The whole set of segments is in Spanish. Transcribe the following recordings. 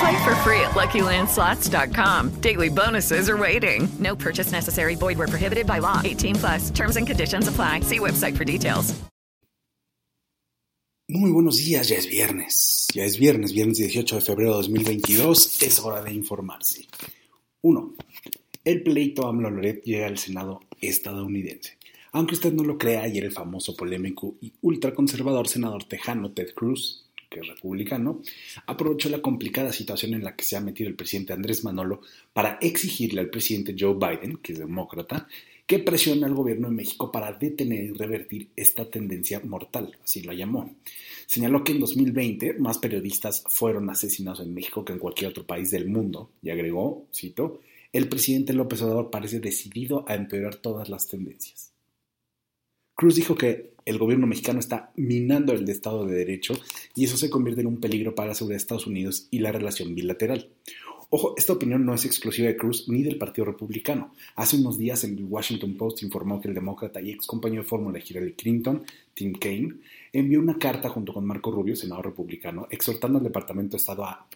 Play for free at LuckyLandSlots.com. Daily bonuses are waiting. No purchase necessary. Void where prohibited by law. 18 plus. Terms and conditions apply. See website for details. Muy buenos días, ya es viernes. Ya es viernes, viernes 18 de febrero de 2022. Es hora de informarse. 1. El pleito AMLO-Loret llega al Senado estadounidense. Aunque usted no lo crea, ayer el famoso polémico y ultraconservador senador tejano Ted Cruz, que es republicano, aprovechó la complicada situación en la que se ha metido el presidente Andrés Manolo para exigirle al presidente Joe Biden, que es demócrata, que presione al gobierno de México para detener y revertir esta tendencia mortal, así lo llamó. Señaló que en 2020 más periodistas fueron asesinados en México que en cualquier otro país del mundo y agregó, cito, el presidente López Obrador parece decidido a empeorar todas las tendencias. Cruz dijo que el gobierno mexicano está minando el Estado de Derecho y eso se convierte en un peligro para la seguridad de Estados Unidos y la relación bilateral. Ojo, esta opinión no es exclusiva de Cruz ni del Partido Republicano. Hace unos días el Washington Post informó que el demócrata y ex compañero de fórmula de Hillary Clinton, Tim Kaine, envió una carta junto con Marco Rubio, senador republicano, exhortando al Departamento de Estado a,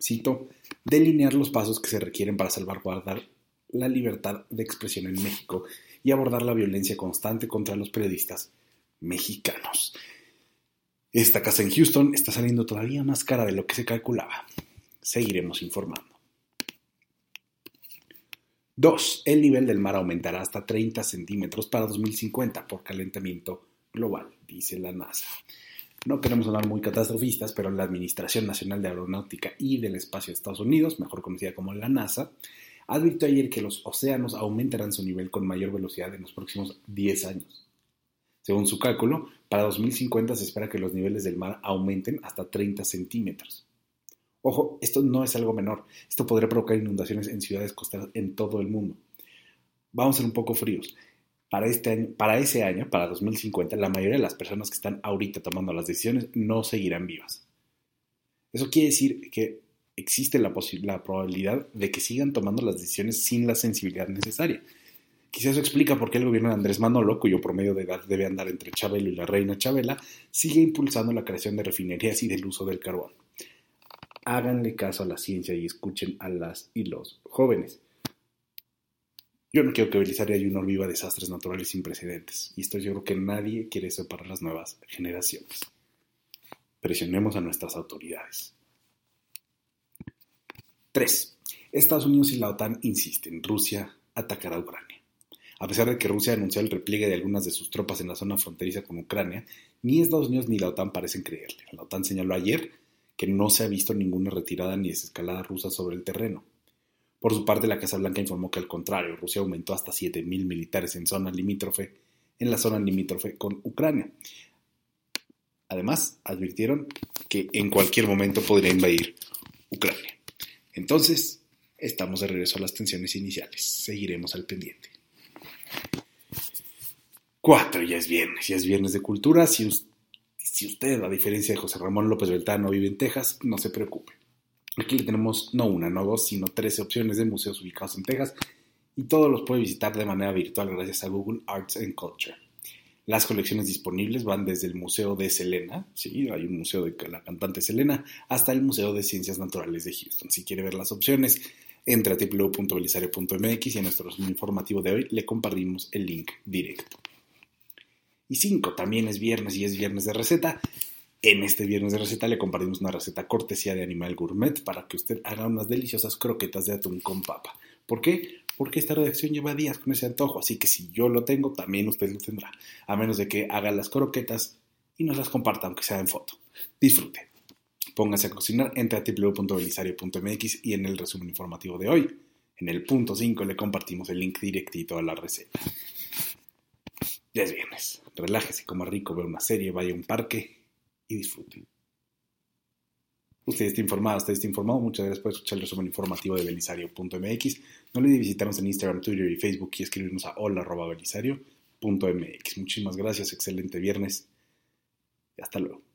cito, delinear los pasos que se requieren para salvaguardar la libertad de expresión en México y abordar la violencia constante contra los periodistas mexicanos. Esta casa en Houston está saliendo todavía más cara de lo que se calculaba. Seguiremos informando. 2. El nivel del mar aumentará hasta 30 centímetros para 2050 por calentamiento global, dice la NASA. No queremos hablar muy catastrofistas, pero la Administración Nacional de Aeronáutica y del Espacio de Estados Unidos, mejor conocida como la NASA, advirtió ayer que los océanos aumentarán su nivel con mayor velocidad en los próximos 10 años. Según su cálculo, para 2050 se espera que los niveles del mar aumenten hasta 30 centímetros. Ojo, esto no es algo menor. Esto podría provocar inundaciones en ciudades costeras en todo el mundo. Vamos a ser un poco fríos. Para, este año, para ese año, para 2050, la mayoría de las personas que están ahorita tomando las decisiones no seguirán vivas. Eso quiere decir que existe la, la probabilidad de que sigan tomando las decisiones sin la sensibilidad necesaria. Quizás eso explica por qué el gobierno de Andrés Manolo, cuyo promedio de edad debe andar entre Chabelo y la reina Chabela, sigue impulsando la creación de refinerías y del uso del carbón. Háganle caso a la ciencia y escuchen a las y los jóvenes. Yo no quiero que Belisario Junior viva desastres naturales sin precedentes, y esto yo creo que nadie quiere eso para las nuevas generaciones. Presionemos a nuestras autoridades. 3. Estados Unidos y la OTAN insisten, Rusia atacará a Ucrania. A pesar de que Rusia anunció el repliegue de algunas de sus tropas en la zona fronteriza con Ucrania, ni Estados Unidos ni la OTAN parecen creerle. La OTAN señaló ayer que no se ha visto ninguna retirada ni desescalada rusa sobre el terreno. Por su parte, la Casa Blanca informó que al contrario, Rusia aumentó hasta 7.000 militares en zona limítrofe, en la zona limítrofe con Ucrania. Además, advirtieron que en cualquier momento podría invadir Ucrania. Entonces, estamos de regreso a las tensiones iniciales. Seguiremos al pendiente. 4. Ya es viernes, ya es viernes de cultura. Si, usted, a diferencia de José Ramón López Beltrán, vive en Texas, no se preocupe. Aquí le tenemos no una, no dos, sino 13 opciones de museos ubicados en Texas y todos los puede visitar de manera virtual gracias a Google Arts and Culture. Las colecciones disponibles van desde el Museo de Selena, sí, hay un museo de la cantante Selena, hasta el Museo de Ciencias Naturales de Houston. Si quiere ver las opciones, entra a www.belisario.mx y en nuestro informativo de hoy le compartimos el link directo. Y 5, también es viernes y es viernes de receta. En este viernes de receta le compartimos una receta cortesía de Animal Gourmet para que usted haga unas deliciosas croquetas de atún con papa. ¿Por qué? porque esta redacción lleva días con ese antojo, así que si yo lo tengo, también usted lo tendrá, a menos de que haga las croquetas y nos las comparta, aunque sea en foto. Disfrute. Póngase a cocinar, entre a www.belisario.mx y en el resumen informativo de hoy, en el punto 5, le compartimos el link directito a la receta. Ya es viernes. Relájese, coma rico, ve una serie, vaya a un parque y disfrute. Usted está informado, usted está informado. Muchas gracias por escuchar el resumen informativo de belisario.mx. No olvide visitarnos en Instagram, Twitter y Facebook y escribirnos a hola.belisario.mx. Muchísimas gracias, excelente viernes y hasta luego.